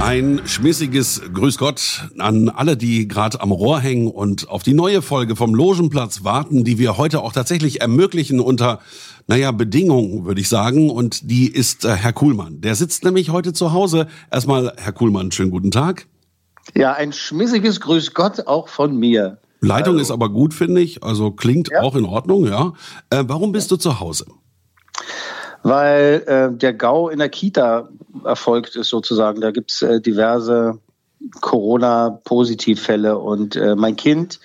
Ein schmissiges Grüß Gott an alle, die gerade am Rohr hängen und auf die neue Folge vom Logenplatz warten, die wir heute auch tatsächlich ermöglichen unter, naja, Bedingungen, würde ich sagen. Und die ist äh, Herr Kuhlmann. Der sitzt nämlich heute zu Hause. Erstmal, Herr Kuhlmann, schönen guten Tag. Ja, ein schmissiges Grüß Gott auch von mir. Leitung ist aber gut, finde ich. Also klingt Ja. auch in Ordnung, ja. Äh, warum bist du zu Hause? Weil äh, der GAU in der Kita erfolgt ist sozusagen. Da gibt's äh, diverse Corona-Positivfälle und äh, mein Kind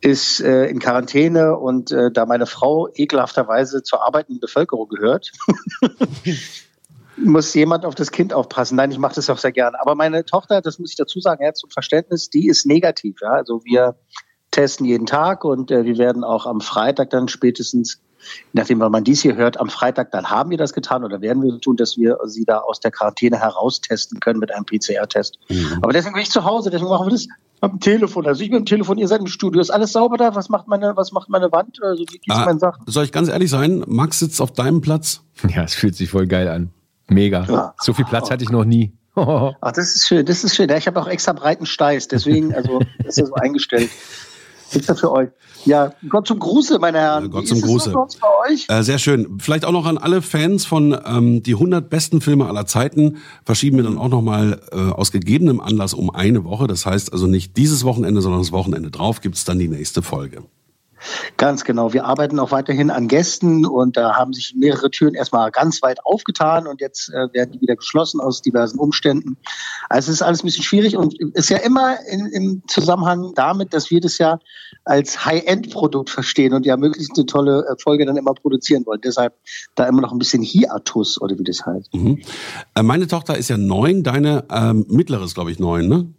ist äh, in Quarantäne und äh, da meine Frau ekelhafterweise zur arbeitenden Bevölkerung gehört, muss jemand auf das Kind aufpassen. Nein, ich mache das auch sehr gerne. Aber meine Tochter, das muss ich dazu sagen, ja, zum Verständnis, die ist negativ. Ja? Also wir testen jeden Tag und äh, wir werden auch am Freitag dann spätestens, nachdem, wann man dies hier hört, am Freitag dann haben wir das getan oder werden wir tun, dass wir sie da aus der Quarantäne heraustesten können mit einem PCR-Test. Aber deswegen bin ich zu Hause, deswegen machen wir das am Telefon. Also ich bin am Telefon, ihr seid im Studio. Ist alles sauber da? Was macht meine, was macht meine Wand? Also wie Ah, meinen Sachen? soll ich ganz ehrlich sein? Max sitzt auf deinem Platz. Ja, es fühlt sich voll geil an. Mega. Ja. So viel Platz hatte ich noch nie. Ach, das ist schön, das ist schön. Ja, ich habe auch extra breiten Steiß, deswegen, also ist ja so eingestellt. Extra für euch. Ja, Gott zum Gruße, meine Herren. Ja, Gott Wie zum ist es Gruße. bei euch? Äh, sehr schön. Vielleicht auch noch an alle Fans von ähm, die 100 besten Filme aller Zeiten. Verschieben wir dann auch noch mal äh, aus gegebenem Anlass um eine Woche. Das heißt also nicht dieses Wochenende, sondern das Wochenende drauf gibt's dann die nächste Folge. Ganz genau. Wir arbeiten auch weiterhin an Gästen und da haben sich mehrere Türen erstmal ganz weit aufgetan und jetzt äh, werden die wieder geschlossen aus diversen Umständen. Also es ist alles ein bisschen schwierig und ist ja immer in, im Zusammenhang damit, dass wir das ja als High-End-Produkt verstehen und ja möglichst eine tolle äh, Folge dann immer produzieren wollen. Deshalb da immer noch ein bisschen Hiatus oder wie das heißt. Mhm. Äh, meine Tochter ist ja neun, deine ähm, mittlere ist, glaube ich, neun, ne?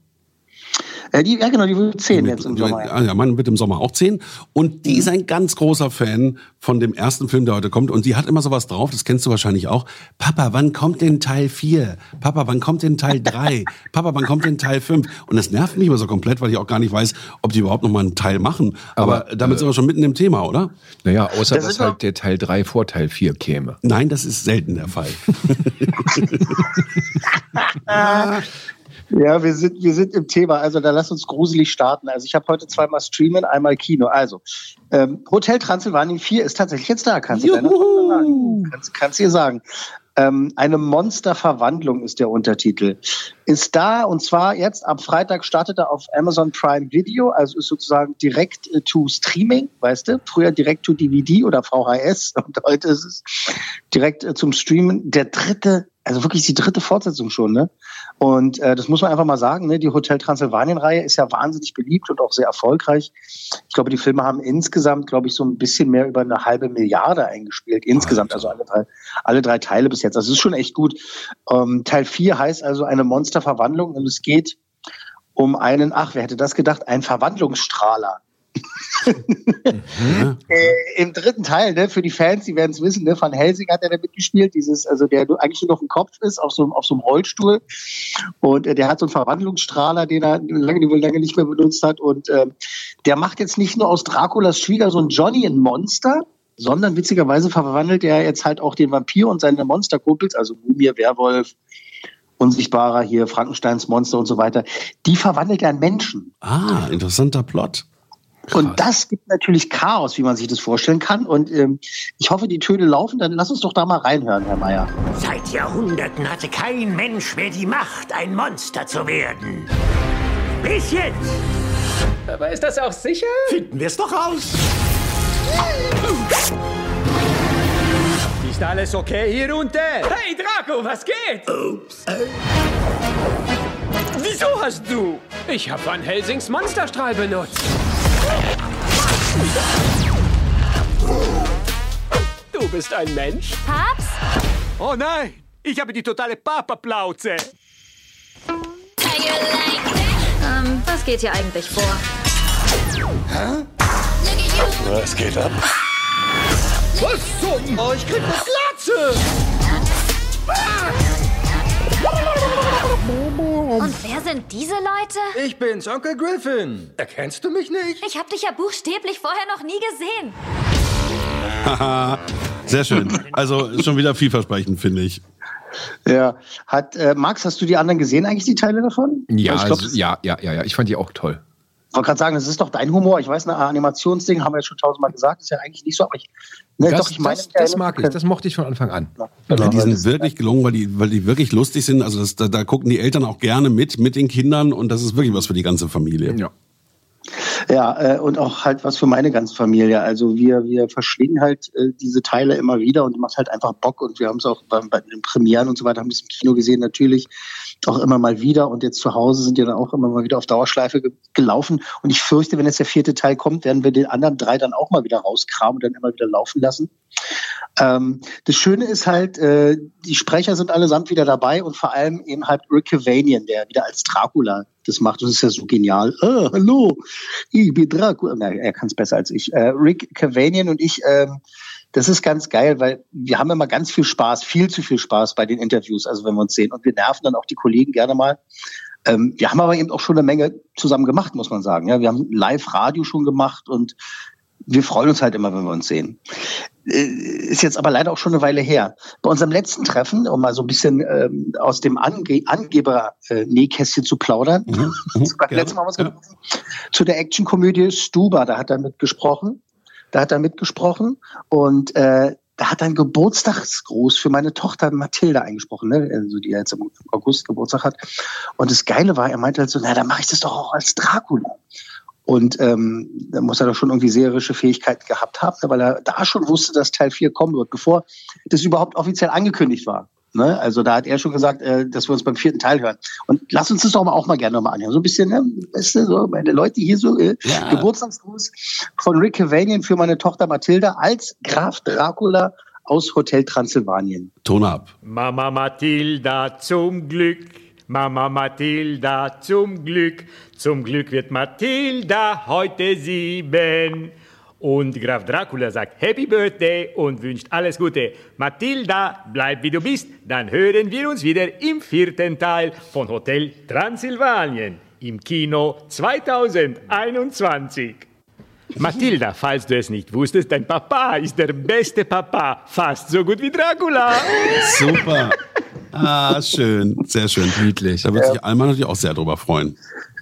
Äh, die, ja genau, die wird zehn jetzt im Sommer. Ah, ja, meine wird im Sommer auch zehn. Und die ist ein ganz großer Fan von dem ersten Film, der heute kommt. Und die hat immer sowas drauf, das kennst du wahrscheinlich auch. Papa, wann kommt denn Teil 4? Papa, wann kommt denn Teil 3? Papa, wann kommt denn Teil 5? Und das nervt mich immer so komplett, weil ich auch gar nicht weiß, ob die überhaupt noch mal einen Teil machen. Aber, Aber, damit äh, sind wir schon mitten im Thema, oder? Naja, außer Das dass halt der Teil 3 vor Teil 4 käme. Nein, das ist selten der Fall. Ja, wir sind, wir sind im Thema. Also da lass uns gruselig starten. Also ich habe heute zweimal Streamen, einmal Kino. Also ähm, Hotel Transylvanien 4 ist tatsächlich jetzt da. Kannst du deiner Tochter sagen? Kannst, kannst du ihr sagen. Ähm, eine Monsterverwandlung ist der Untertitel. Ist da und zwar jetzt am Freitag startet er auf Amazon Prime Video, also ist sozusagen direkt äh, to Streaming, weißt du? Früher direkt to DVD oder VHS und heute ist es direkt äh, zum Streamen. Der dritte, also wirklich die dritte Fortsetzung schon, ne? Und äh, das muss man einfach mal sagen, ne? die Hotel Transylvanien-Reihe ist ja wahnsinnig beliebt und auch sehr erfolgreich. Ich glaube, die Filme haben insgesamt, glaube ich, so ein bisschen mehr über eine halbe Milliarde eingespielt. Insgesamt, also alle drei, alle drei Teile bis jetzt. Also es ist schon echt gut. Ähm, Teil 4 heißt also eine Monsterverwandlung und es geht um einen, ach, wer hätte das gedacht, einen Verwandlungsstrahler. Äh, Im dritten Teil, ne, für die Fans, die werden es wissen, ne, Van Helsing hat er da mitgespielt, dieses, also der eigentlich nur auf dem Kopf ist, auf so, einem- auf so einem Rollstuhl. Und äh, der hat so einen Verwandlungsstrahler, den er lange, wohl lange nicht mehr benutzt hat. Und ähm, der macht jetzt nicht nur aus Draculas Schwiegersohn Johnny ein Monster, sondern witzigerweise verwandelt er jetzt halt auch den Vampir und seine Monsterkumpels, also Mumie, Werwolf, Unsichtbarer hier, Frankensteins Monster und so weiter, die verwandelt er in Menschen. Ah, interessanter Plot. Und das gibt natürlich Chaos, wie man sich das vorstellen kann. Und ähm, ich hoffe, die Töne laufen. Dann lass uns doch da mal reinhören, Herr Meier. Seit Jahrhunderten hatte kein Mensch mehr die Macht, ein Monster zu werden. Bis jetzt Aber ist das auch sicher? finden wir es doch raus. Ist alles okay hier unten? Hey Draco, was geht? Wieso hast du? Ich habe Van Helsings Monsterstrahl benutzt. Du bist ein Mensch? Paps? Oh nein, ich habe die totale Papaplauze. Ähm, was geht hier eigentlich vor? Was geht ab? Was zum? Oh, ich krieg eine Glatze. Und wer sind diese Leute? Ich bin's, Onkel Griffin. Erkennst du mich nicht? Ich habe dich ja buchstäblich vorher noch nie gesehen. Haha, Sehr schön. Also schon wieder vielversprechend, finde ich. Ja. Hat, äh, Max, hast du die anderen gesehen, eigentlich die Teile davon? Ja, ich glaub, also, ja, ja, ja, ja. Ich fand die auch toll. Ich wollte gerade sagen, das ist doch dein Humor. Ich weiß, ein Animationsding haben wir jetzt schon tausendmal gesagt, ist ja eigentlich nicht so, aber ich, ne, Das, doch, ich meine, das, das mag ich. Das mochte ich von Anfang an. Ja, die sind wirklich gelungen, weil die, weil die wirklich lustig sind. Also das, da, da gucken die Eltern auch gerne mit, mit den Kindern und das ist wirklich was für die ganze Familie. Ja. Ja, äh, und auch halt was für meine ganze Familie. Also wir, wir verschlingen halt äh, diese Teile immer wieder und macht halt einfach Bock und wir haben es auch bei, bei den Premieren und so weiter, haben es im Kino gesehen natürlich auch immer mal wieder und jetzt zu Hause sind ja dann auch immer mal wieder auf Dauerschleife ge gelaufen und ich fürchte, wenn jetzt der vierte Teil kommt, werden wir den anderen drei dann auch mal wieder rauskramen und dann immer wieder laufen lassen. Ähm, das Schöne ist halt, äh, die Sprecher sind allesamt wieder dabei und vor allem eben halt Rick Cavanian, der wieder als Dracula das macht. Das ist ja so genial. Ah, hallo, ich bin Dracula. Na, er kann es besser als ich. Äh, Rick Cavanian und ich, ähm, das ist ganz geil, weil wir haben immer ganz viel Spaß, viel zu viel Spaß bei den Interviews, also wenn wir uns sehen. Und wir nerven dann auch die Kollegen gerne mal. Ähm, wir haben aber eben auch schon eine Menge zusammen gemacht, muss man sagen. Ja, wir haben Live-Radio schon gemacht und wir freuen uns halt immer, wenn wir uns sehen. Äh, Ist jetzt aber leider auch schon eine Weile her. Bei unserem letzten Treffen, um mal so ein bisschen ähm, aus dem Ange Angeber-Nähkästchen zu plaudern, Mhm. beim letzten Mal haben wir uns getroffen, zu der Actionkomödie Stuba, da hat er mitgesprochen. Da hat er mitgesprochen und äh, da hat er einen Geburtstagsgruß für meine Tochter Mathilda eingesprochen, ne? also die jetzt im August Geburtstag hat. Und das Geile war, er meinte halt so, na, dann mache ich das doch auch als Dracula. Und ähm, da muss er doch schon irgendwie seherische Fähigkeiten gehabt haben, ne, weil er da schon wusste, dass Teil 4 kommen wird, bevor das überhaupt offiziell angekündigt war. Ne? Also da hat er schon gesagt, äh, dass wir uns beim vierten Teil hören. Und lass uns das doch mal auch mal gerne noch mal anhören. So ein bisschen, ne? weißt du, so meine Leute hier so, äh, Ja. Geburtstagsgruß von Rick Cavanian für meine Tochter Mathilda als Graf Dracula aus Hotel Transsilvanien. Ton ab. Mama Mathilda zum Glück, Mama Mathilda zum Glück, zum Glück wird Mathilda heute sieben. Und Graf Dracula sagt Happy Birthday und wünscht alles Gute. Mathilda, bleib wie du bist, dann hören wir uns wieder im vierten Teil von Hotel Transsilvanien im Kino 2021. Mathilda, falls du es nicht wusstest, dein Papa ist der beste Papa, fast so gut wie Dracula. Super. Ah, schön. Sehr schön. Niedlich. Da wird sich Alma natürlich auch sehr drüber freuen.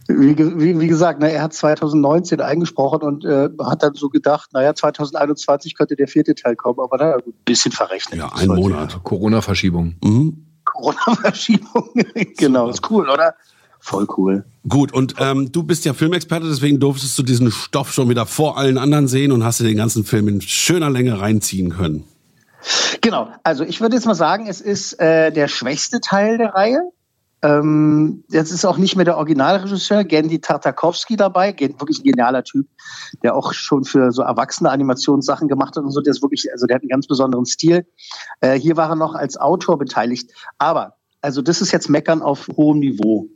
Wie, wie, wie gesagt, ne, er hat 2019 eingesprochen und äh, hat dann so gedacht, naja, 2021 könnte der vierte Teil kommen, aber da ein bisschen verrechnet. Ja, ein Monat. Corona-Verschiebung. Mhm. Corona-Verschiebung. genau, ist cool, oder? Voll cool. Gut, und ähm, du bist ja Filmexperte, deswegen durftest du diesen Stoff schon wieder vor allen anderen sehen und hast dir den ganzen Film in schöner Länge reinziehen können. Genau, also ich würde jetzt mal sagen, es ist äh, der schwächste Teil der Reihe. Ähm, jetzt ist auch nicht mehr der Originalregisseur Gandhi Tartakovsky dabei, wirklich ein genialer Typ, der auch schon für so erwachsene Animationssachen gemacht hat und so. Der ist wirklich, also der hat einen ganz besonderen Stil. Äh, hier war er noch als Autor beteiligt. Aber, also das ist jetzt Meckern auf hohem Niveau.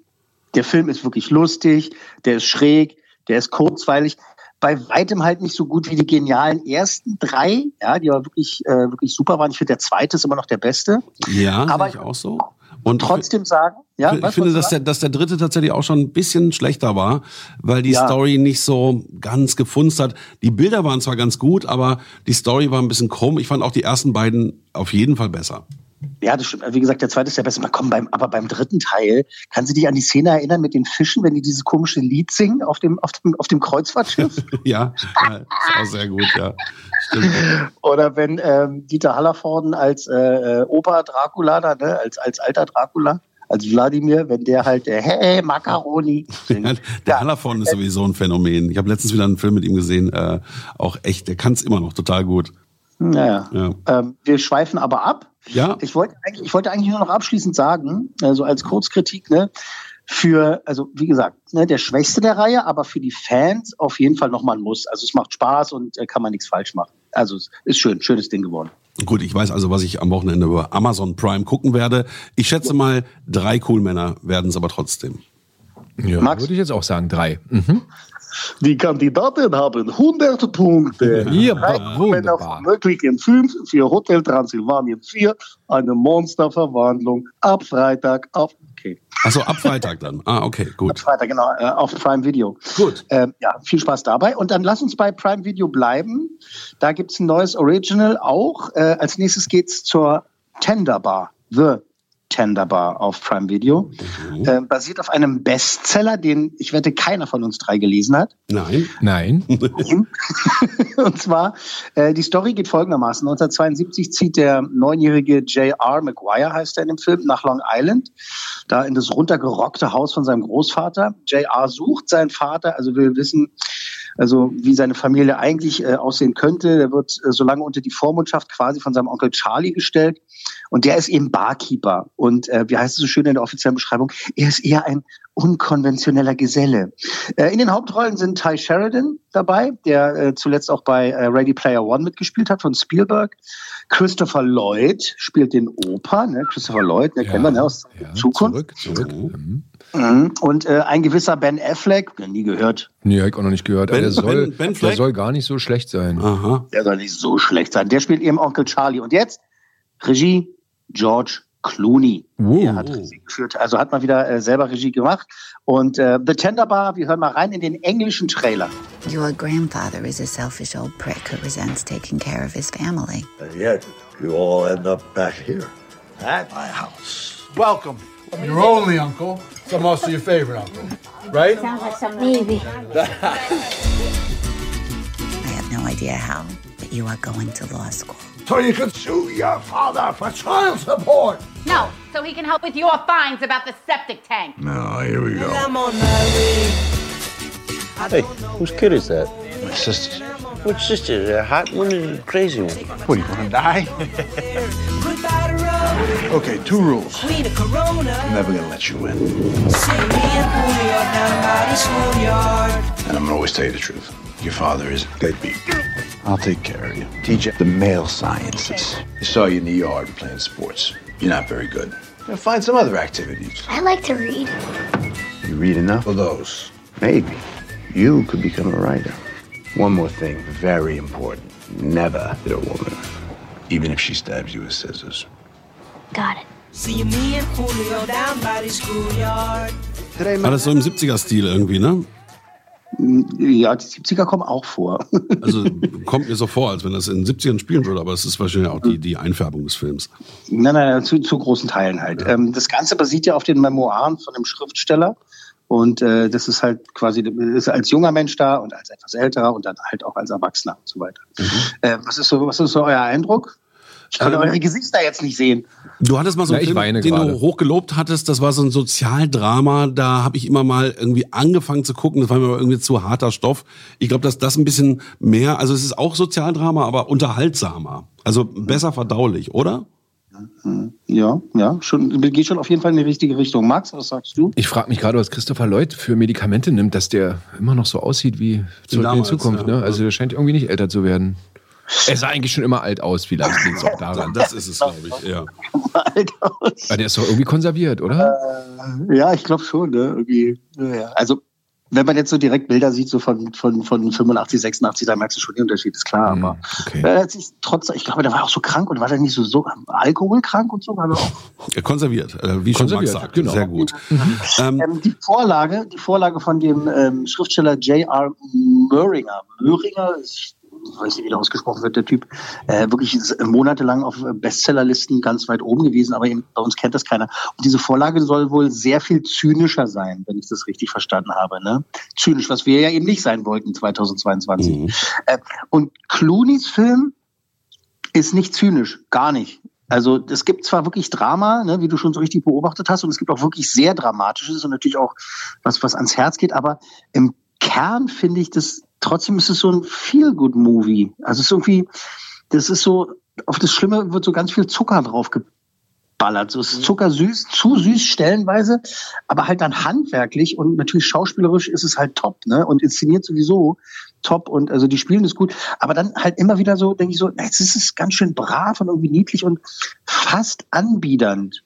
Der Film ist wirklich lustig, der ist schräg, der ist kurzweilig. Bei weitem halt nicht so gut wie die genialen ersten drei, ja, die aber wirklich, äh, wirklich super waren. Ich finde, der zweite ist immer noch der beste. Ja, Aber ich auch so. Und Trotzdem sagen, ja, ich finde, dass der, dass der dritte tatsächlich auch schon ein bisschen schlechter war, weil die Ja. Story nicht so ganz gefunzt hat. Die Bilder waren zwar ganz gut, aber die Story war ein bisschen krumm. Ich fand auch die ersten beiden auf jeden Fall besser. Ja, das stimmt. Wie gesagt, der zweite ist der beste. Man kommt beim, aber beim dritten Teil, kann sie dich an die Szene erinnern mit den Fischen, wenn die dieses komische Lied singen auf dem, auf dem, auf dem Kreuzfahrtschiff? ja, ja, ist auch sehr gut, ja. Stimmt. Oder wenn ähm, Dieter Hallervorden als äh, äh, Opa Dracula, da, ne, als, als alter Dracula, als Wladimir, wenn der halt, äh, hey, Macaroni. Ja, der Hallervorden ist sowieso ein Phänomen. Ich habe letztens wieder einen Film mit ihm gesehen, äh, auch echt, der kann es immer noch total gut. Naja. Ja. Ähm, wir schweifen aber ab. Ja. Ich wollte eigentlich, ich wollte eigentlich nur noch abschließend sagen, also als Kurzkritik, ne, für, also wie gesagt, ne, der Schwächste der Reihe, aber für die Fans auf jeden Fall nochmal ein Muss. Also es macht Spaß und äh, kann man nichts falsch machen. Also es ist schön, schönes Ding geworden. Gut, ich weiß also, was ich am Wochenende über Amazon Prime gucken werde. Ich schätze mal, drei Coolmänner werden es aber trotzdem. Ja, Max? würde ich jetzt auch sagen, drei. Mhm. Die Kandidaten haben 100 Punkte. Ja, Drei Männer wunderbar. Möglichen 5 für Hotel Transsilvanien 4. Eine Monsterverwandlung ab Freitag auf, okay, Achso, ab Freitag dann. Ah, okay, ab gut. Freitag, genau, äh, auf Prime Video. Gut. Ähm, ja, viel Spaß dabei. Und dann lass uns bei Prime Video bleiben. Da gibt's ein neues Original auch. Äh, als nächstes geht's zur Tender Bar. The Tender Bar auf Prime Video. Äh, basiert auf einem Bestseller, den ich wette keiner von uns drei gelesen hat. Nein. Nein. Und zwar, äh, die Story geht folgendermaßen. 1972 zieht der neunjährige J.R. Maguire, heißt er in dem Film, nach Long Island, da in das runtergerockte Haus von seinem Großvater. J.R. sucht seinen Vater, also will wissen, also wie seine Familie eigentlich äh, aussehen könnte. Der wird äh, so lange unter die Vormundschaft quasi von seinem Onkel Charlie gestellt. Und der ist eben Barkeeper. Und äh, wie heißt es so schön in der offiziellen Beschreibung? Er ist eher ein unkonventioneller Geselle. Äh, in den Hauptrollen sind Ty Sheridan dabei, der äh, zuletzt auch bei äh, Ready Player One mitgespielt hat von Spielberg. Christopher Lloyd spielt den Opa, ne? Christopher Lloyd, ne, kennen wir ne, aus Ja, Zukunft. Zurück, zurück. Mhm. Mhm. Und äh, ein gewisser Ben Affleck, nie gehört, Nee, hab ich auch noch nicht gehört. Ben- der, soll, Ben- Ben der Fleck? soll gar nicht so schlecht sein. Aha. der soll nicht so schlecht sein. Der spielt eben Onkel Charlie. Und jetzt Regie George Clooney. Wow. Er hat Regie geführt, also hat mal wieder äh, selber Regie gemacht. Und äh, The Tender Bar, wir hören mal rein in den englischen Trailer. Your grandfather is a selfish old prick who resents taking care of his family. And yet, you all end up back here. At my house. Welcome. I'm your only uncle, so I'm also your favorite uncle. Right? Sounds like some maybe. I have no idea how, but you are going to law school. So you can sue your father for child support. No, so he can help with your fines about the septic tank. No, here we go. Hey, whose kid is that? My sister's. Which sister? The hot one or the crazy one? What, do you want to die? okay, two rules. I'm never going to let you in. And I'm going to always tell you the truth. Your father is deadbeat. I'll take care of you. Teach you the male sciences. I saw you in the yard playing sports. You're not very good. Now find some other activities. I like to read. You read enough of those? Maybe. You could become a writer. One more thing, very important. Never hit a woman, even if she stabs you with scissors. Got it. Alles so im 70er-Stil irgendwie, ne? Ja, die 70er kommen auch vor. Also kommt mir so vor, als wenn das in den 70ern spielen würde, aber es ist wahrscheinlich auch die, die Einfärbung des Films. Nein, nein, nein, zu, zu großen Teilen halt. Ähm, das Ganze basiert ja auf den Memoiren von dem Schriftsteller. Und äh, das ist halt quasi ist als junger Mensch da und als etwas älterer und dann halt auch als Erwachsener und so weiter. Äh, was, ist so, was ist so euer Eindruck? Ich konnte Ähm, eure Gesichter jetzt nicht sehen. Du hattest mal so einen ich Film, den gerade. du hochgelobt hattest, das war so ein Sozialdrama, da habe ich immer mal irgendwie angefangen zu gucken, das war mir aber irgendwie zu harter Stoff. Ich glaube, dass das ein bisschen mehr, also es ist auch Sozialdrama, aber unterhaltsamer. Also besser verdaulich, oder? Ja, ja, schon, geht schon auf jeden Fall in die richtige Richtung. Max, was sagst du? Ich frage mich gerade, was Christopher Lloyd für Medikamente nimmt, dass der immer noch so aussieht wie zurück in die damals, Zukunft. ja. Ne? Also der scheint irgendwie nicht älter zu werden. Er sah eigentlich schon immer alt aus, vielleicht liegt es auch daran. Das ist es, glaube ich, ja. Aber der ist doch irgendwie konserviert, oder? Ja, ich glaube schon, ne? Irgendwie, ja. Also, wenn man jetzt so direkt Bilder sieht, so von, von, von 85, 86, da merkst du schon den Unterschied, ist klar. Hm, Aber er hat sich trotz, ich glaube, der war auch so krank und war der nicht so, so alkoholkrank und so? War er auch. Ja, Konserviert, äh, wie schon Max Konserviert, sagt. genau. Sehr gut. Ähm, Ähm, die Vorlage, die Vorlage von dem ähm, Schriftsteller J.R. Möhringer. Möhringer, ich weiß nicht, wie der ausgesprochen wird, der Typ, äh, wirklich monatelang auf Bestsellerlisten ganz weit oben gewesen, aber eben, bei uns kennt das keiner. Und diese Vorlage soll wohl sehr viel zynischer sein, wenn ich das richtig verstanden habe. Ne? Zynisch, was wir ja eben nicht sein wollten 2022. Äh, und Clooneys Film ist nicht zynisch, gar nicht. Also es gibt zwar wirklich Drama, ne, wie du schon so richtig beobachtet hast, und es gibt auch wirklich sehr Dramatisches und natürlich auch was, was ans Herz geht, aber im Kern finde ich das, trotzdem ist es so ein Feel-Good-Movie. Also es ist irgendwie, das ist so, auf das Schlimme wird so ganz viel Zucker drauf wegballert. So es ist zuckersüß, zu süß stellenweise, aber halt dann handwerklich und natürlich schauspielerisch ist es halt top, ne? Und inszeniert sowieso top und also die spielen das gut, aber dann halt immer wieder so, denke ich so, jetzt ist es ganz schön brav und irgendwie niedlich und fast anbiedernd.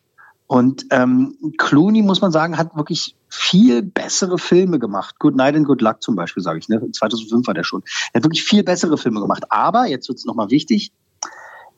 Und ähm, Clooney, muss man sagen, hat wirklich viel bessere Filme gemacht. Good Night and Good Luck zum Beispiel, sage ich. Ne? 2005 war der schon. Er hat wirklich viel bessere Filme gemacht. Aber, jetzt wird es nochmal wichtig,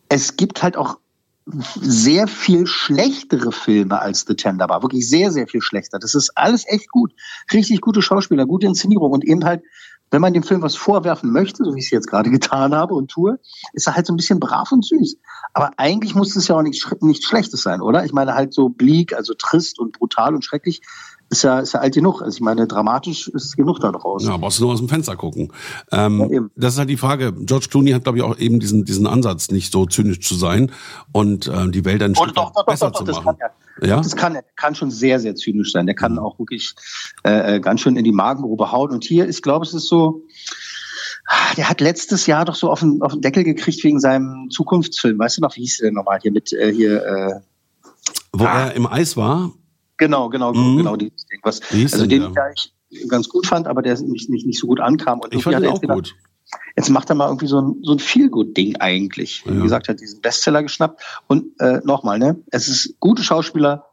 es gibt halt auch sehr viel schlechtere Filme als The Tender Bar. Wirklich sehr, sehr viel schlechter. Das ist alles echt gut. Richtig gute Schauspieler, gute Inszenierung und eben halt, wenn man dem Film was vorwerfen möchte, so wie ich es jetzt gerade getan habe und tue, ist er halt so ein bisschen brav und süß. Aber eigentlich muss es ja auch nichts nicht Schlechtes sein, oder? Ich meine halt so bleak, also trist und brutal und schrecklich, ist ja, ist ja alt genug. Also ich meine, dramatisch ist genug da draus. Ja, brauchst du nur aus dem Fenster gucken. Ähm, das ist halt die Frage. George Clooney hat, glaube ich, auch eben diesen, diesen Ansatz, nicht so zynisch zu sein und äh, die Welt ein Stück doch, doch, besser doch, zu das machen. kann er. Ja? Das kann. Kann schon sehr, sehr zynisch sein. Der kann auch wirklich äh, äh, ganz schön in die Magengrube hauen. Und hier, ich glaube, es ist so, ah, der hat letztes Jahr doch so auf den, auf den Deckel gekriegt wegen seinem Zukunftsfilm. Weißt du noch, wie hieß der denn nochmal hier mit äh, hier, äh, Wo er im Eis war, genau, genau, Mhm. genau dieses Ding. Was, Wie also den ich ja ganz gut fand, aber der nicht, nicht, nicht so gut ankam. Und ich fand ihn er auch jetzt gedacht, gut. Jetzt macht er mal irgendwie so ein, so ein Feel-Good-Ding eigentlich. Wie Ja. gesagt, hat diesen Bestseller geschnappt. Und äh, nochmal, ne? Es ist gute Schauspieler,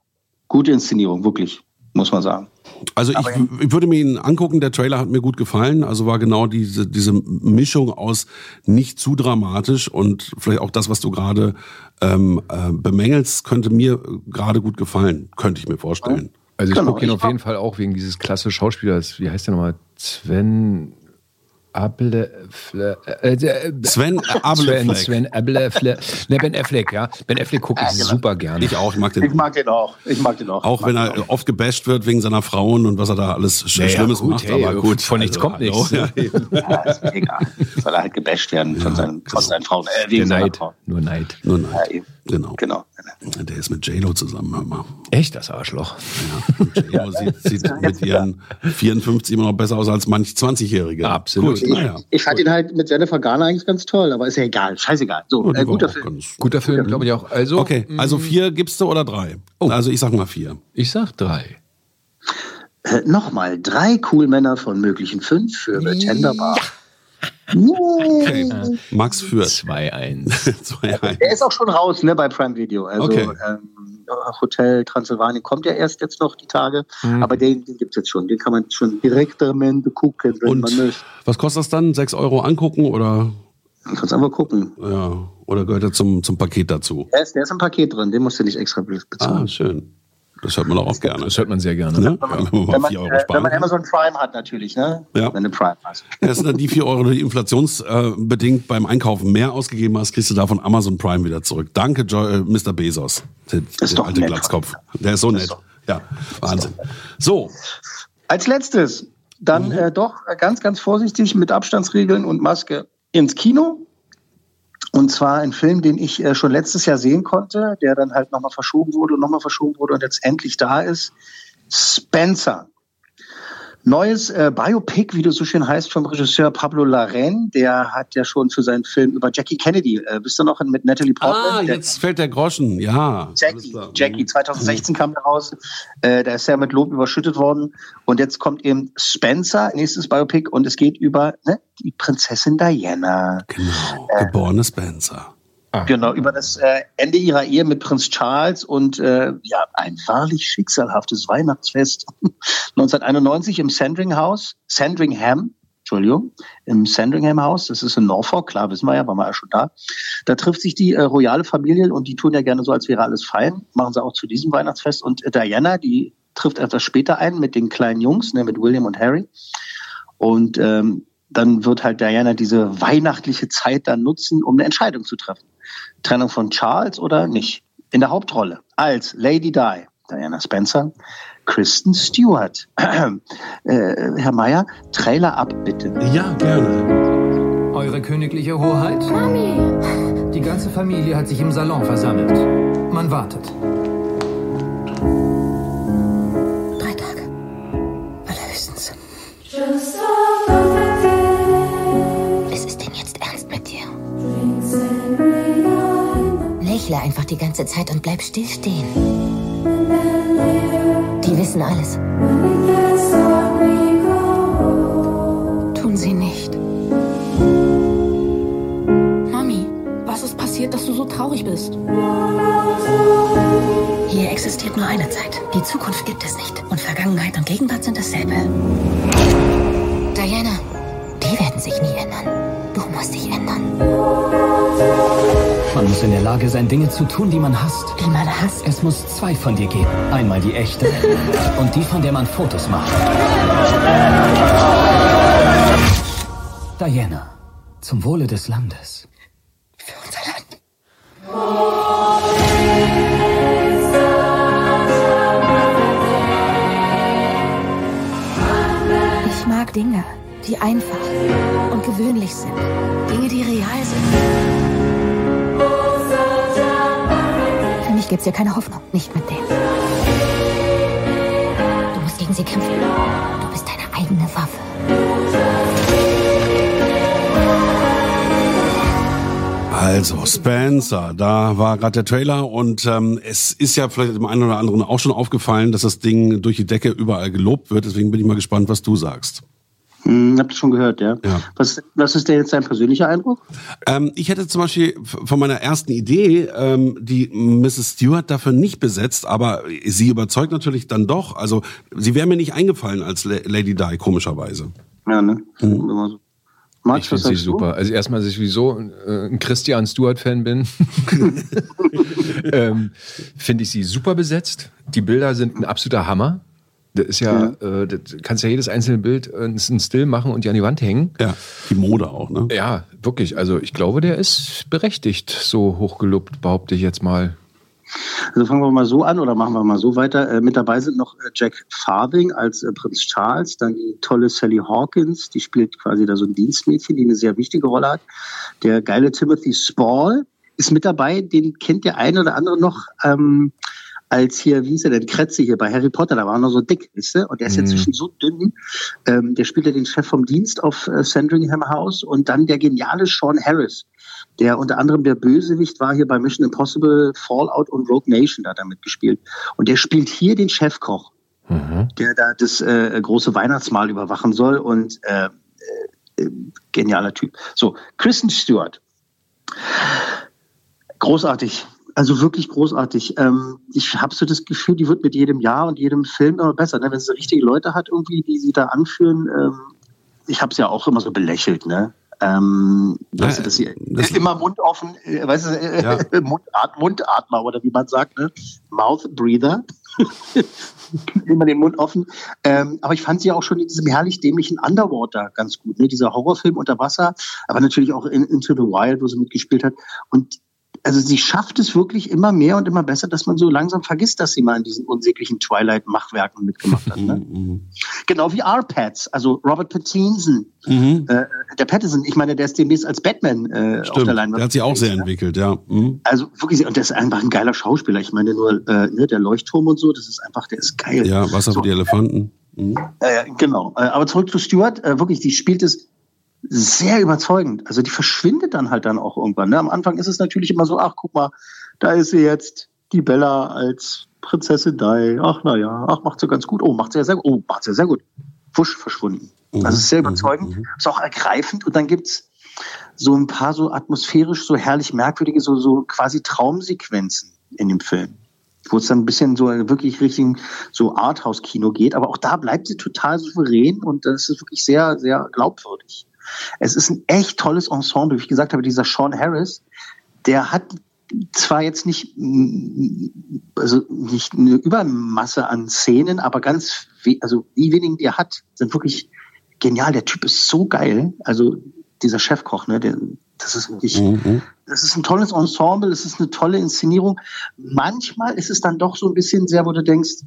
gute Inszenierung, wirklich, muss man sagen. Also ich, ich würde mir ihn angucken, der Trailer hat mir gut gefallen. Also war genau diese, diese Mischung aus nicht zu dramatisch und vielleicht auch das, was du gerade ähm, äh, bemängelst, könnte mir gerade gut gefallen, könnte ich mir vorstellen. Also ich Genau, gucke ihn auf jeden Fall auch wegen dieses klasse Schauspielers. Wie heißt der nochmal? Sven Able, äh, äh, Sven Sven, Ablefleck. Sven Ablefleck. Ne, Ben Affleck, ja. Ben Affleck gucke ich super gerne. Ich auch, ich mag Ich den. mag den auch. Ich mag den auch. Auch wenn er oft gebasht wird wegen seiner Frauen und was er da alles Naja, Schlimmes gut, macht, hey, aber gut. von nichts kommt hallo, nichts. Ja. Ja, ist mir egal. Soll er halt gebasht werden von, seinen, von seinen Frauen. Äh, wegen seiner Neid. Frau. Nur Neid. Nur Ja, nein. eben. Genau. Genau. Der ist mit J-Lo zusammen, hör mal. Echt, das Arschloch. J-Lo sieht, sieht mit ihren 54 immer noch besser aus als manch 20-Jährige. Absolut. Gut, naja. Ich fand ihn halt mit Jennifer Garner eigentlich ganz toll, aber ist ja egal. Scheißegal. So, Oh, äh, guter Film. ganz- Guter Film, glaube ich auch. Also, Okay, also vier gibst du oder drei? Also ich sag mal vier. ich sag drei. Äh, Nochmal, drei cool Männer von möglichen fünf für The Tender Bar. Okay. Max führt. 2-1. Zwei, eins. Der ist auch schon raus, ne, bei Prime Video. Also Okay. ähm, Hotel Transylvanien kommt ja erst jetzt noch die Tage, Mhm. aber den, den gibt's jetzt schon. Den kann man schon direktermente gucken, wenn man Und möchte. was kostet das dann? Sechs Euro angucken oder, Du kannst einfach gucken. ja, oder gehört er zum, zum Paket dazu? Der ist, der ist im Paket drin, den musst du nicht extra bezahlen. Ah, schön. Das hört man doch auch gerne. Das hört man sehr gerne. Ne? Wenn man mal wenn, man, vier Euro äh, wenn sparen man kann. Amazon Prime hat natürlich, ne? Ja. Wenn du Prime hast. Das sind dann die vier Euro, die inflationsbedingt beim Einkaufen mehr ausgegeben hast, kriegst du davon Amazon Prime wieder zurück. Danke, äh, Mr. Bezos. Der, Ist der doch alte nett. Glatzkopf. Der ist so nett. Ja, Wahnsinn. So, Als letztes, dann Mhm. äh, doch ganz, ganz vorsichtig mit Abstandsregeln und Maske ins Kino. Und zwar ein Film, den ich äh, schon letztes Jahr sehen konnte, der dann halt nochmal verschoben wurde und nochmal verschoben wurde und jetzt endlich da ist. Spencer. Neues äh, Biopic, wie das so schön heißt, vom Regisseur Pablo Larraín. Der hat ja schon für seinen Film über Jackie Kennedy, äh, bist du noch mit Natalie Portman? ah, Der- jetzt fällt der Groschen. Ja. Jackie. Jackie, 2016 kam der raus. Äh, da ist er mit Lob überschüttet worden. Und jetzt kommt eben Spencer, nächstes Biopic, und es geht über ne, die Prinzessin Diana. Genau, geborene Spencer. Genau, über das äh, Ende ihrer Ehe mit Prinz Charles und äh, ja, ein wahrlich schicksalhaftes Weihnachtsfest 1991 im Sandringham, Sandringham, Entschuldigung, im Sandringham House, das ist in Norfolk, klar, wissen wir ja, waren wir ja schon da. Da trifft sich die äh, royale Familie und die tun ja gerne so, als wäre alles fein, machen sie auch zu diesem Weihnachtsfest und äh, Diana, die trifft etwas später ein mit den kleinen Jungs, ne, mit William und Harry und ähm, dann wird halt Diana diese weihnachtliche Zeit dann nutzen, um eine Entscheidung zu treffen. Trennung von Charles oder nicht? In der Hauptrolle als Lady Di, Diana Spencer, Kristen Stewart. äh, Herr Meier, Trailer ab, bitte. Ja, gerne. Eure königliche Hoheit? Mami! Die ganze Familie hat sich im Salon versammelt. Man wartet. Nicht einfach die ganze Zeit und bleib still stehen. Die wissen alles. Tun sie nicht. Mami, was ist passiert, dass du so traurig bist? Hier existiert nur eine Zeit. Die Zukunft gibt es nicht. Und Vergangenheit und Gegenwart sind dasselbe. Diana, Man muss in der Lage sein, Dinge zu tun, die man hasst. Die man hasst? Es muss zwei von dir geben. Einmal die echte und die, von der man Fotos macht. Diana, zum Wohle des Landes. Für unser Land. Ich mag Dinge, die einfach und gewöhnlich sind. Dinge, die real sind. Gibt's hier keine Hoffnung. Nicht mit denen. Du musst gegen sie kämpfen. Du bist deine eigene Waffe. Also, Spencer, da war gerade der Trailer und ähm, es ist ja vielleicht dem einen oder anderen auch schon aufgefallen, dass das Ding durch die Decke überall gelobt wird. Deswegen bin ich mal gespannt, was du sagst. Hm, habt ihr schon gehört, ja. Ja. Was, was ist denn jetzt dein persönlicher Eindruck? Ähm, ich hätte zum Beispiel von meiner ersten Idee ähm, die Mrs. Stewart dafür nicht besetzt, aber sie überzeugt natürlich dann doch. Also sie wäre mir nicht eingefallen als La- Lady Di, komischerweise. Ja, ne? Mhm. Max, Ich was finde sie sagst du? super. Also erstmal, dass ich sowieso äh, ein Christian Stewart-Fan bin, ähm, finde ich sie super besetzt. Die Bilder sind ein absoluter Hammer. Das ist ja, äh, das kannst ja jedes einzelne Bild äh, ein Still machen und die an die Wand hängen. Ja, die Mode auch, ne? Ja, wirklich. Also ich glaube, der ist berechtigt, so hochgelobt, behaupte ich jetzt mal. Also fangen wir mal so an oder machen wir mal so weiter. Äh, mit dabei sind noch äh, Jack Farthing als äh, Prinz Charles, dann die tolle Sally Hawkins, die spielt quasi da so ein Dienstmädchen, die eine sehr wichtige Rolle hat. Der geile Timothy Spall ist mit dabei, den kennt der eine oder andere noch ähm, als hier, wie hieß er denn, Kretze hier bei Harry Potter, da war er noch so dick, wisst ihr? Und der ist Mhm. jetzt inzwischen so dünn. Ähm, der spielt ja den Chef vom Dienst auf äh, Sandringham House und dann der geniale Sean Harris, der unter anderem der Bösewicht war hier bei Mission Impossible, Fallout und Rogue Nation, da hat er mitgespielt. Und der spielt hier den Chefkoch, der da das äh, große Weihnachtsmahl überwachen soll und äh, äh, genialer Typ. So, Kristen Stewart. Großartig. Also wirklich großartig. Ähm, ich habe so das Gefühl, die wird mit jedem Jahr und jedem Film immer besser. Ne? Wenn sie richtige Leute hat, irgendwie, die sie da anführen. Ähm, ich habe es ja auch immer so belächelt, ne? Ähm, weißt du, dass sie immer Mund offen, äh, weißt du, äh, Mundart, Mundatmer oder wie man sagt, ne? Mouth Breather. immer den Mund offen. Ähm, aber ich fand sie auch schon in diesem herrlich dämlichen Underwater ganz gut, ne? Dieser Horrorfilm unter Wasser, aber natürlich auch in Into the Wild, wo sie mitgespielt hat. Und also sie schafft es wirklich immer mehr und immer besser, dass man so langsam vergisst, dass sie mal in diesen unsäglichen Twilight-Machwerken mitgemacht hat. Ne? Genau wie R-Pats, also Robert Pattinson, Mhm. äh, der Pattinson, ich meine, der ist demnächst als Batman äh, auf Stimmt, der Leinwand. der hat sich auch sehr ne? entwickelt, ja. Mhm. Also wirklich, und der ist einfach ein geiler Schauspieler. Ich meine nur, äh, ne, der Leuchtturm und so, das ist einfach, der ist geil. Ja, Wasser so, für die Elefanten. Mhm. äh, genau. Äh, aber zurück zu Stuart, äh, wirklich, die spielt es sehr überzeugend. Also die verschwindet dann halt dann auch irgendwann. Ne? Am Anfang ist es natürlich immer so, ach guck mal, da ist sie jetzt, die Bella als Prinzessin Di. Ach naja, ach macht sie ganz gut. Oh, macht sie ja sehr gut. Oh, macht sie ja sehr gut. Wusch, verschwunden. Also es ist sehr überzeugend, ist auch ergreifend und dann gibt's so ein paar so atmosphärisch so herrlich merkwürdige, so, so quasi Traumsequenzen in dem Film wo es dann ein bisschen so wirklich Richtung so Arthouse-Kino geht. Aber auch da bleibt sie total souverän und das ist wirklich sehr, sehr glaubwürdig. Es ist ein echt tolles Ensemble. Wie ich gesagt habe, dieser Sean Harris, der hat zwar jetzt nicht, also nicht eine Übermasse an Szenen, aber ganz, also die wenigen, die er hat, sind wirklich genial. Der Typ ist so geil. Also dieser Chefkoch, ne, der, das ist wirklich, Mhm. Das ist ein tolles Ensemble, es ist eine tolle Inszenierung. Manchmal ist es dann doch so ein bisschen sehr, wo du denkst,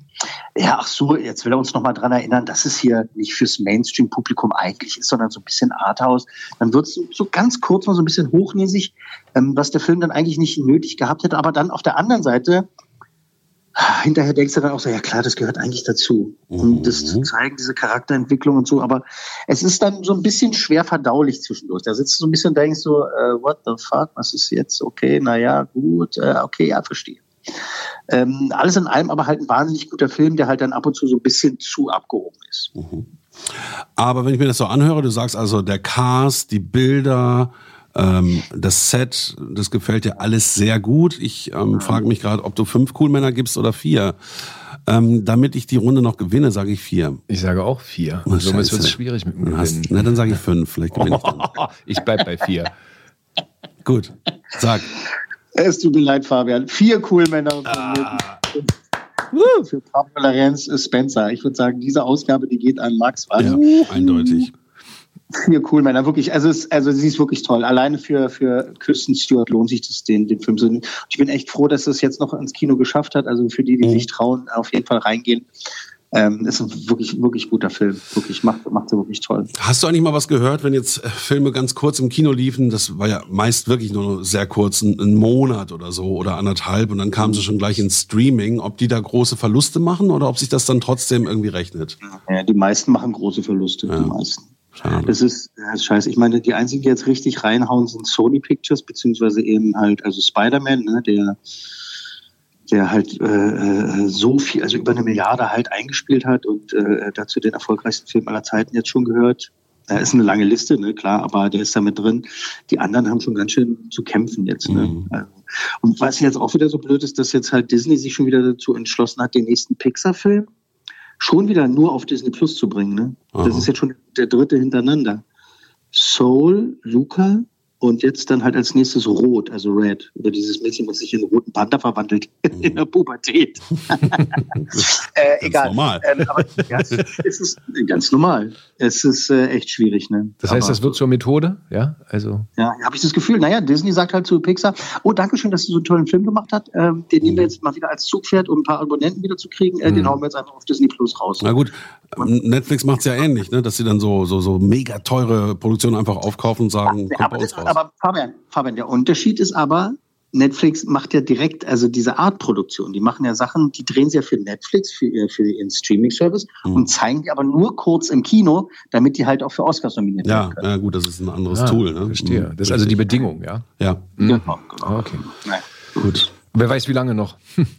ja, ach so, jetzt will er uns noch mal dran erinnern, dass es hier nicht fürs Mainstream-Publikum eigentlich ist, sondern so ein bisschen Arthouse. Dann wird es so, so ganz kurz mal so ein bisschen hochnäsig, ähm, was der Film dann eigentlich nicht nötig gehabt hätte. Aber dann auf der anderen Seite hinterher denkst du dann auch so, ja klar, das gehört eigentlich dazu. Und das zu zeigen, diese Charakterentwicklung und so, aber es ist dann so ein bisschen schwer verdaulich zwischendurch. Da sitzt du so ein bisschen und denkst so, äh, what the fuck, was ist jetzt? Okay, naja, gut, äh, okay, ja, verstehe. Ähm, alles in allem aber halt ein wahnsinnig guter Film, der halt dann ab und zu so ein bisschen zu abgehoben ist. Aber wenn ich mir das so anhöre, du sagst also, der Cast, die Bilder, ähm, das Set, das gefällt dir alles sehr gut. Ich ähm, frage mich gerade, ob du fünf Coolmänner gibst oder vier. Ähm, damit ich die Runde noch gewinne, sage ich vier. Ich sage auch vier. Oh, Somit wird es schwierig mit dem Dann hast-. Na, dann sage ich fünf. Vielleicht gewinne ich dann. ich bleib bei vier. Gut, sag. Es tut mir leid, Fabian. Vier cool Männer von Ah. für Pablo Lorenz Spencer. Ich würde sagen, diese Ausgabe, die geht an Max. Ja, eindeutig. Vier cool Männer, wirklich. Also, es, also sie ist wirklich toll. Alleine für, für Kristen Stewart lohnt sich das, den, den Film zu sehen. Ich bin echt froh, dass es jetzt noch ins Kino geschafft hat. Also für die, die sich trauen, auf jeden Fall reingehen. Ähm, ist ein wirklich, wirklich guter Film. Wirklich, macht, macht sie wirklich toll. Hast du eigentlich mal was gehört, wenn jetzt äh, Filme ganz kurz im Kino liefen? Das war ja meist wirklich nur sehr kurz, ein, Monat oder so oder anderthalb und dann kamen sie schon gleich ins Streaming. Ob die da große Verluste machen oder ob sich das dann trotzdem irgendwie rechnet? Ja, die meisten machen große Verluste, die meisten. Das ist, das ist scheiße. Ich meine, die einzigen, die jetzt richtig reinhauen, sind Sony Pictures, beziehungsweise eben halt, also Spider-Man, ne, der, der halt äh, äh, so viel, also über eine Milliarde halt eingespielt hat und äh, dazu den erfolgreichsten Film aller Zeiten jetzt schon gehört. Da ist eine lange Liste, ne, klar, aber der ist da mit drin. Die anderen haben schon ganz schön zu kämpfen jetzt. Ne? Also, und was jetzt auch wieder so blöd ist, dass jetzt halt Disney sich schon wieder dazu entschlossen hat, den nächsten Pixar-Film schon wieder nur auf Disney Plus zu bringen. Ne? Das ist jetzt schon der dritte hintereinander. Soul, Luca und jetzt dann halt als nächstes Rot, also Red, über dieses Mädchen, was sich in einen roten Panda verwandelt in der Pubertät. äh, egal. normal. Ähm, aber ja, es ist ganz normal. Es ist äh, echt schwierig. Ne? Das heißt, Aber- das wird zur Methode, ja? Also. ja, habe ich das Gefühl. Naja, Disney sagt halt zu Pixar, oh, danke schön, dass du so einen tollen Film gemacht hast. Ähm, den nehmen wir jetzt mal wieder als Zugpferd, um ein paar Abonnenten wieder zu kriegen. Äh, Den hauen wir jetzt einfach auf Disney Plus raus. Na gut, Netflix macht's ja ähnlich, ne? dass sie dann so, so, so mega teure Produktionen einfach aufkaufen und sagen, kommt aber, bei uns das, raus. aber Fabian, Fabian, der Unterschied ist aber, Netflix macht ja direkt, also diese Art Produktion, die machen ja Sachen, die drehen sie ja für Netflix, für, ihr- für ihren Streaming-Service Mhm. und zeigen die aber nur kurz im Kino, damit die halt auch für Oscars nominiert ja, werden können. ja, gut, das ist ein anderes Ah, Tool. Ne? Verstehe. Mhm, Das ist also die. Bedingung, ja? Ja. Genau, Ah, Okay. Nein. Gut. Wer weiß, wie lange noch?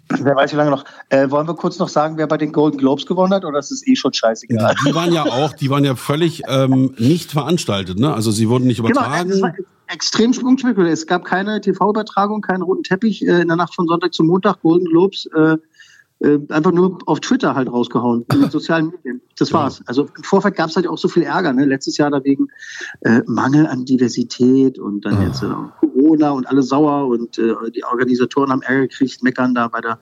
Wer weiß, wie lange noch. Äh, wollen wir kurz noch sagen, wer bei den Golden Globes gewonnen hat, oder ist es eh schon scheißegal? Die waren ja auch, die waren ja völlig ähm, nicht veranstaltet, ne? Also sie wurden nicht Genau, übertragen. war extrem spektakulär. Es gab keine TV-Übertragung, keinen roten Teppich äh, in der Nacht von Sonntag zum Montag, Golden Globes. Äh, äh, einfach nur auf Twitter halt rausgehauen, in den sozialen Medien. Das war's. Also im Vorfeld gab es halt auch so viel Ärger. Ne? Letztes Jahr da wegen äh, Mangel an Diversität und dann jetzt äh, Corona und alle sauer und äh, die Organisatoren haben Ärger gekriegt, meckern da bei der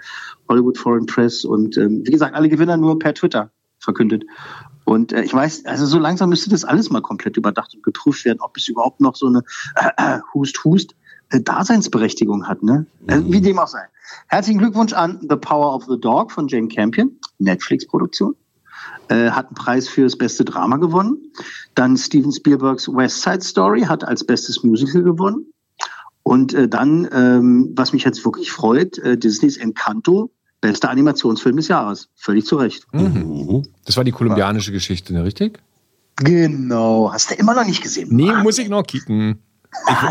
Hollywood Foreign Press und ähm, wie gesagt, alle Gewinner nur per Twitter verkündet. Und äh, ich weiß, also so langsam müsste das alles mal komplett überdacht und geprüft werden, ob es überhaupt noch so eine äh, äh, Äh, Daseinsberechtigung hat. Ne? Also, wie dem auch sei. Herzlichen Glückwunsch an The Power of the Dog von Jane Campion, Netflix-Produktion. Äh, hat einen Preis für das beste Drama gewonnen. Dann Steven Spielbergs West Side Story hat als bestes Musical gewonnen. Und äh, dann, ähm, was mich jetzt wirklich freut, äh, Disneys Encanto, bester Animationsfilm des Jahres. Völlig zu Recht. Mhm. Das war die kolumbianische Geschichte, ne, richtig? Genau. Hast du immer noch nicht gesehen? Nee, muss ich noch kicken.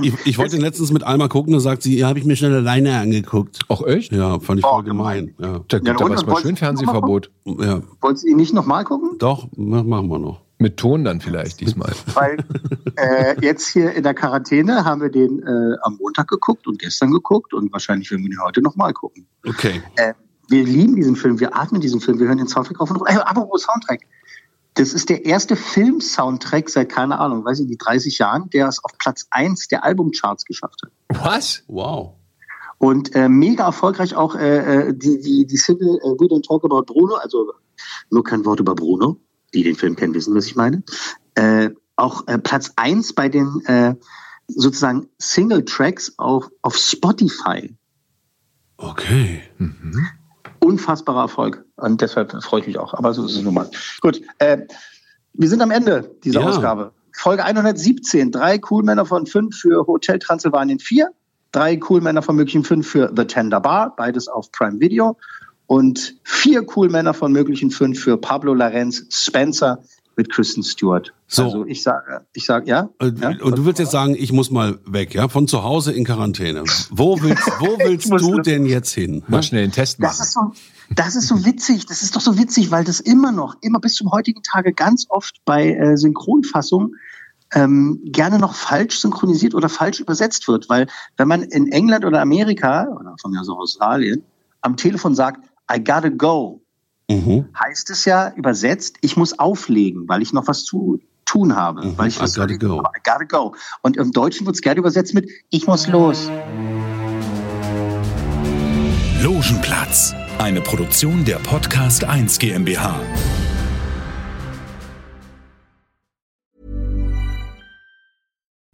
Ich, ich, ich wollte letztens mit Alma gucken, da sagt sie, ja, habe ich mir schnell alleine angeguckt. Auch echt? Ja, fand ich voll gemein. Ja. Da gibt Ja, erstmal wolltest schön mal Fernsehverbot. ja, Wolltest du ihn nicht nochmal gucken? doch, ma- machen wir noch. Mit Ton dann vielleicht diesmal. Weil äh, jetzt hier in der Quarantäne haben wir den äh, am Montag geguckt und gestern geguckt und wahrscheinlich werden wir ihn heute nochmal gucken. Okay. Äh, wir lieben diesen Film, wir atmen diesen Film, wir hören den Soundtrack auf und runter. Äh, apropos Soundtrack. Das ist der erste Film-Soundtrack seit, keine Ahnung, weiß ich nicht, 30 Jahren, der es auf Platz 1 der Albumcharts geschafft hat. Was? Wow. Und äh, mega erfolgreich auch äh, äh, die, die, die Single äh, We Don't Talk About Bruno, also nur kein Wort über Bruno, die den Film kennen, wissen, was ich meine. Äh, auch äh, Platz 1 bei den äh, sozusagen Single-Tracks auf, auf Spotify. Okay. Unfassbarer Erfolg. Und deshalb freue ich mich auch. Aber so ist es nun mal. Gut, äh, wir sind am Ende dieser Ja. Ausgabe. Folge 117. Drei Coolmänner von fünf für Hotel Transylvanien 4. Drei Coolmänner von München 5 für The Tender Bar. Beides auf Prime Video. und vier cool Männer von möglichen fünf für Pablo Lorenz Spencer mit Kristen Stewart. So. Also ich sage, ich sage, ja. Äh, Und du willst jetzt sagen, ich muss mal weg, ja? Von zu Hause in Quarantäne. Wo willst, wo willst du denn jetzt hin? Mal schnell einen Test Das machen. ist so, das ist so witzig. Das ist doch so witzig, weil das immer noch, immer bis zum heutigen Tage ganz oft bei äh, Synchronfassungen ähm, gerne noch falsch synchronisiert oder falsch übersetzt wird. Weil wenn man in England oder Amerika oder von mir aus Australien am Telefon sagt, I gotta go, Mhm. heißt es ja übersetzt, ich muss auflegen, weil ich noch was zu tun habe. Weil ich I was gotta go. I gotta go. Und im Deutschen wird es gerne übersetzt mit Ich muss los. Logenplatz, eine Produktion der Podcast 1 GmbH.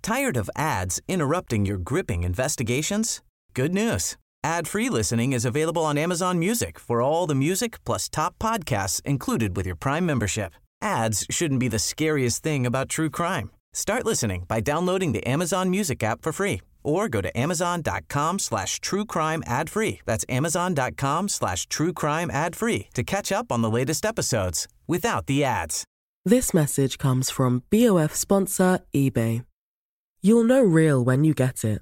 Tired of ads interrupting your gripping investigations? Good news. Ad-free listening is available on Amazon Music for all the music plus top podcasts included with your Prime membership. Ads shouldn't be the scariest thing about true crime. Start listening by downloading the Amazon Music app for free or go to amazon.com slash true crime ad free. That's amazon.com slash true crime ad free to catch up on the latest episodes without the ads. This message comes from BOF sponsor eBay. You'll know real when you get it.